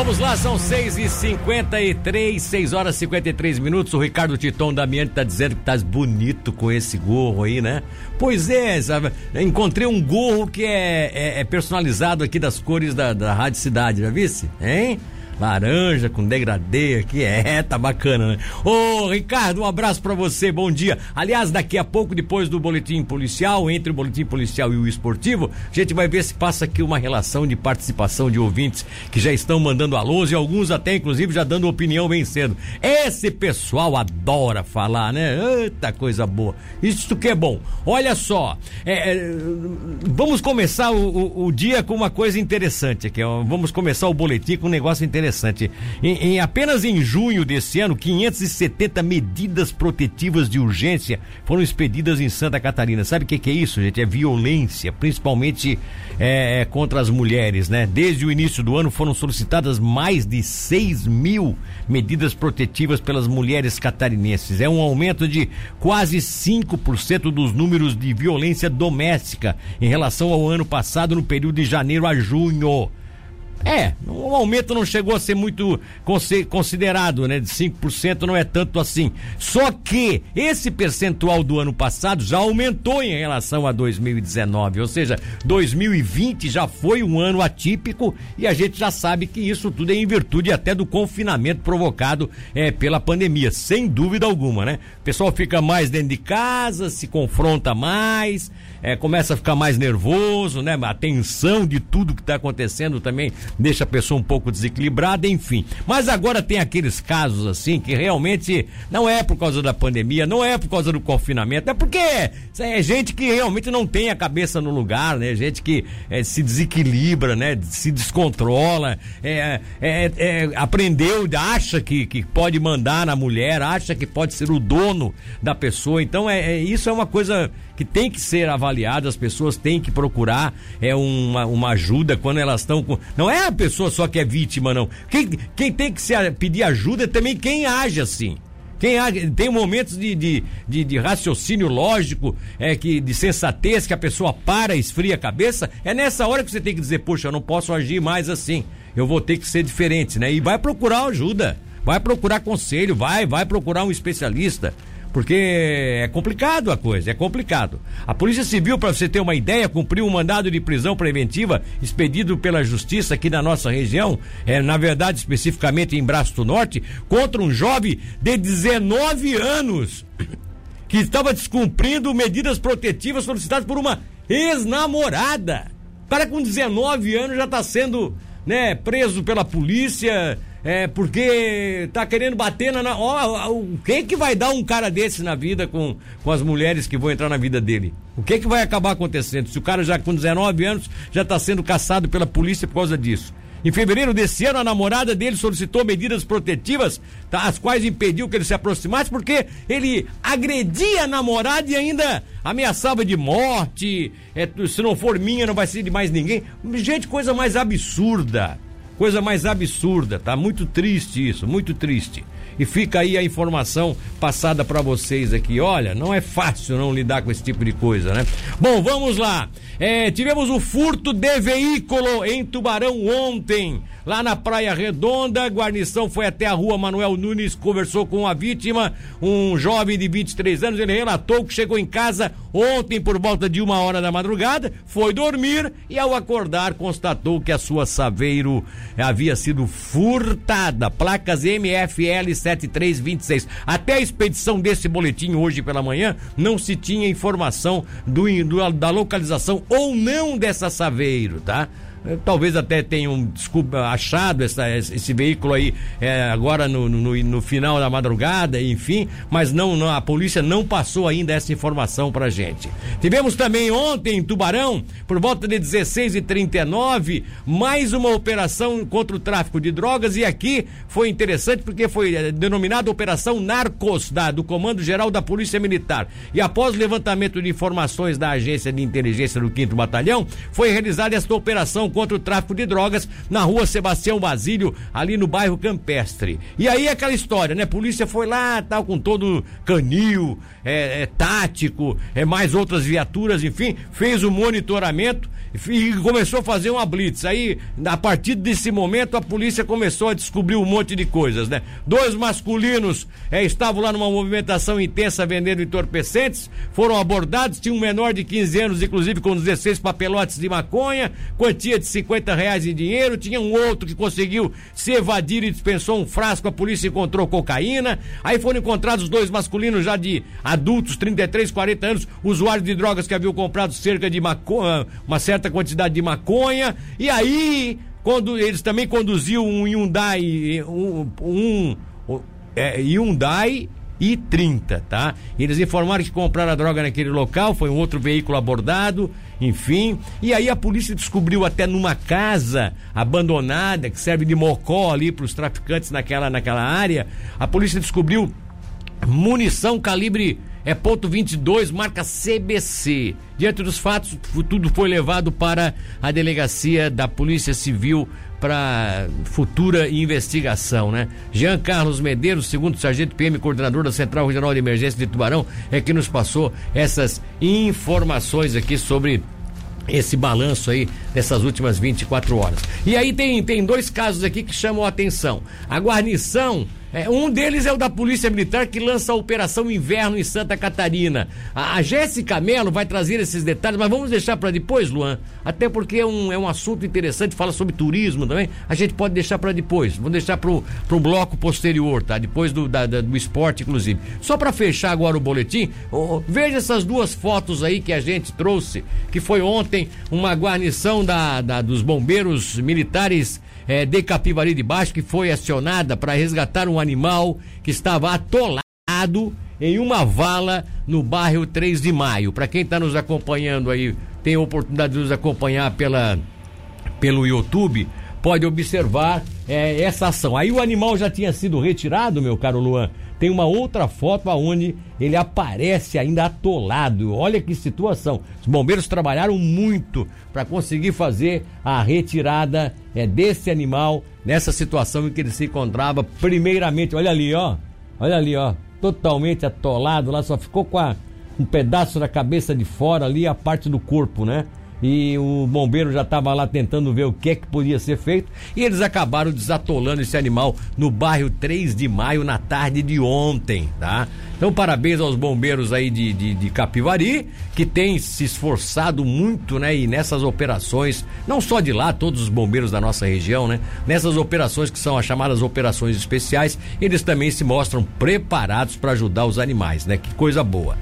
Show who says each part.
Speaker 1: Vamos lá, são 6 e 53 6 horas e 53 minutos. O Ricardo Titon Damiani tá dizendo que tá bonito com esse gorro aí, né? Pois é, sabe? Encontrei um gorro que é, é, é personalizado aqui das cores da, da Rádio Cidade, já visse? Hein? Laranja com degradê aqui. É, tá bacana, né? Ô, Ricardo, um abraço para você, bom dia. Aliás, daqui a pouco, depois do boletim policial, entre o boletim policial e o esportivo, a gente vai ver se passa aqui uma relação de participação de ouvintes que já estão mandando alôs e alguns até, inclusive, já dando opinião bem cedo. Esse pessoal adora falar, né? Eita coisa boa. Isso que é bom. Olha só, é, é, vamos começar o, o, o, dia com uma coisa interessante aqui. Ó. Vamos começar o boletim com um negócio interessante interessante. Em, em, apenas em junho desse ano, 570 medidas protetivas de urgência foram expedidas em Santa Catarina. Sabe o que, que, é isso, gente? É violência, principalmente é, é, contra as mulheres, né? Desde o início do ano foram solicitadas mais de 6 mil medidas protetivas pelas mulheres catarinenses. É um aumento de quase 5% dos números de violência doméstica em relação ao ano passado, no período de janeiro a junho. É, o aumento não chegou a ser muito considerado, né? De 5% não é tanto assim. Só que esse percentual do ano passado já aumentou em relação a 2019, ou seja, 2020 já foi um ano atípico e a gente já sabe que isso tudo é em virtude até do confinamento provocado é, pela pandemia, sem dúvida alguma, né? O pessoal fica mais dentro de casa, se confronta mais, é, começa a ficar mais nervoso, né? A tensão de tudo que está acontecendo também deixa a pessoa um pouco desequilibrada, enfim. Mas agora tem aqueles casos assim que realmente não é por causa da pandemia, não é por causa do confinamento, é porque é gente que realmente não tem a cabeça no lugar, né? Gente que é, se desequilibra, né? Se descontrola, é, é, é, aprendeu, acha que, que pode mandar na mulher, acha que pode ser o dono da pessoa. Então é, é isso é uma coisa que tem que ser avaliada, as pessoas têm que procurar é uma, uma ajuda quando elas estão com. Não é a pessoa só que é vítima, não. Quem, quem tem que se, pedir ajuda é também quem age assim. Quem age, tem momentos de, de, de, de, raciocínio lógico, é que de sensatez, que a pessoa para, esfria a cabeça. É nessa hora que você tem que dizer, poxa, eu não posso agir mais assim. Eu vou ter que ser diferente, né? E vai procurar ajuda. Vai procurar conselho, vai, vai procurar um especialista porque é complicado a coisa, é complicado. A Polícia Civil, para você ter uma ideia, cumpriu um mandado de prisão preventiva expedido pela Justiça aqui na nossa região, é, na verdade, especificamente em Braço do Norte, contra um jovem de 19 anos que estava descumprindo medidas protetivas solicitadas por uma ex-namorada. O cara com 19 anos já está sendo né, preso pela polícia é, porque tá querendo bater na. Ó, o que que vai dar um cara desse na vida com, com as mulheres que vão entrar na vida dele? O que que vai acabar acontecendo? Se o cara já com 19 anos já está sendo caçado pela polícia por causa disso. Em fevereiro desse ano, a namorada dele solicitou medidas protetivas, tá, as quais impediu que ele se aproximasse, porque ele agredia a namorada e ainda ameaçava de morte. É, se não for minha, não vai ser de mais ninguém. Gente, coisa mais absurda. Coisa mais absurda, tá muito triste isso, muito triste. E fica aí a informação passada para vocês aqui. Olha, não é fácil não lidar com esse tipo de coisa, né? Bom, vamos lá. É, tivemos o furto de veículo em Tubarão ontem lá na Praia Redonda. A guarnição foi até a rua Manuel Nunes, conversou com a vítima, um jovem de 23 anos. Ele relatou que chegou em casa ontem por volta de uma hora da madrugada, foi dormir e ao acordar constatou que a sua Saveiro havia sido furtada. Placas MFL 7326. Até a expedição desse boletim hoje pela manhã não se tinha informação do, do da localização ou não dessa Saveiro, tá? Eh, talvez até tenham desculpa, achado essa, esse veículo aí é, agora no, no, no, final da madrugada, enfim, mas não, não, a polícia não passou ainda essa informação pra gente. Tivemos também ontem em Tubarão, por volta de 16 e 39 mais uma operação contra o tráfico de drogas e aqui foi interessante porque foi é, denominada Operação Narcos da, do Comando Geral da Polícia Militar. E após levantamento de informações da Agência de Inteligência do 5 Batalhão, foi realizada esta operação contra o tráfico de drogas na rua Sebastião Basílio, ali no bairro Campestre. E aí aquela história, né? Polícia foi lá, tal, com todo canil, é, é tático, é mais outras viaturas, enfim, fez o monitoramento e começou a fazer uma blitz. Aí, a partir desse momento, a polícia começou a descobrir um monte de coisas, né? Dois masculinos é, estavam lá numa movimentação intensa vendendo entorpecentes, foram abordados, tinha um menor de 15 anos, inclusive com 16 papelotes de maconha, quantia de 50 reais em dinheiro, tinha um outro que conseguiu se evadir e dispensou um frasco, a polícia encontrou cocaína, aí foram encontrados dois masculinos já de adultos, 33, 40 anos, usuários de drogas que haviam comprado cerca de maconha, uma certa quantidade de maconha. E aí, quando eles também conduziam um Hyundai, um, um é, Hyundai e 30, tá? Eles informaram que compraram a droga naquele local, foi um outro veículo abordado, enfim. E aí a polícia descobriu até numa casa abandonada, que serve de mocó ali para os traficantes naquela, naquela área, a polícia descobriu munição calibre é ponto 22, marca CBC. Diante dos fatos, tudo foi levado para a delegacia da Polícia Civil para futura investigação, né? Jean Carlos Medeiros, segundo sargento PM, coordenador da Central Regional de Emergência de Tubarão, é que nos passou essas informações aqui sobre esse balanço aí dessas últimas 24 horas. E aí tem, tem dois casos aqui que chamam a atenção. A guarnição é, um deles é o da Polícia Militar que lança a Operação Inverno em Santa Catarina. A, a Jéssica Mello vai trazer esses detalhes, mas vamos deixar para depois, Luan. Até porque é um, é um assunto interessante, fala sobre turismo também. A gente pode deixar para depois. Vamos deixar para o bloco posterior, tá? Depois do, da, da, do esporte, inclusive. Só para fechar agora o boletim, oh, veja essas duas fotos aí que a gente trouxe, que foi ontem uma guarnição da, da dos bombeiros militares é, de Capivari de Baixo, que foi acionada para resgatar um animal que estava atolado em uma vala no bairro 3 de Maio. Para quem está nos acompanhando aí, tem a oportunidade de nos acompanhar pela, pelo YouTube, pode observar é, essa ação. Aí o animal já tinha sido retirado, meu caro Luan. Tem uma outra foto aonde ele aparece ainda atolado. Olha que situação. Os bombeiros trabalharam muito para conseguir fazer a retirada é, desse animal nessa situação em que ele se encontrava. Primeiramente, olha ali, ó. Olha ali, ó. Totalmente atolado lá, só ficou com a, um pedaço da cabeça de fora ali, a parte do corpo, né? E o bombeiro já estava lá tentando ver o que é que podia ser feito e eles acabaram desatolando esse animal no bairro 3 de maio na tarde de ontem, tá? Então parabéns aos bombeiros aí de, de, de Capivari que têm se esforçado muito, né? E nessas operações, não só de lá, todos os bombeiros da nossa região, né? Nessas operações que são as chamadas operações especiais, eles também se mostram preparados para ajudar os animais, né? Que coisa boa.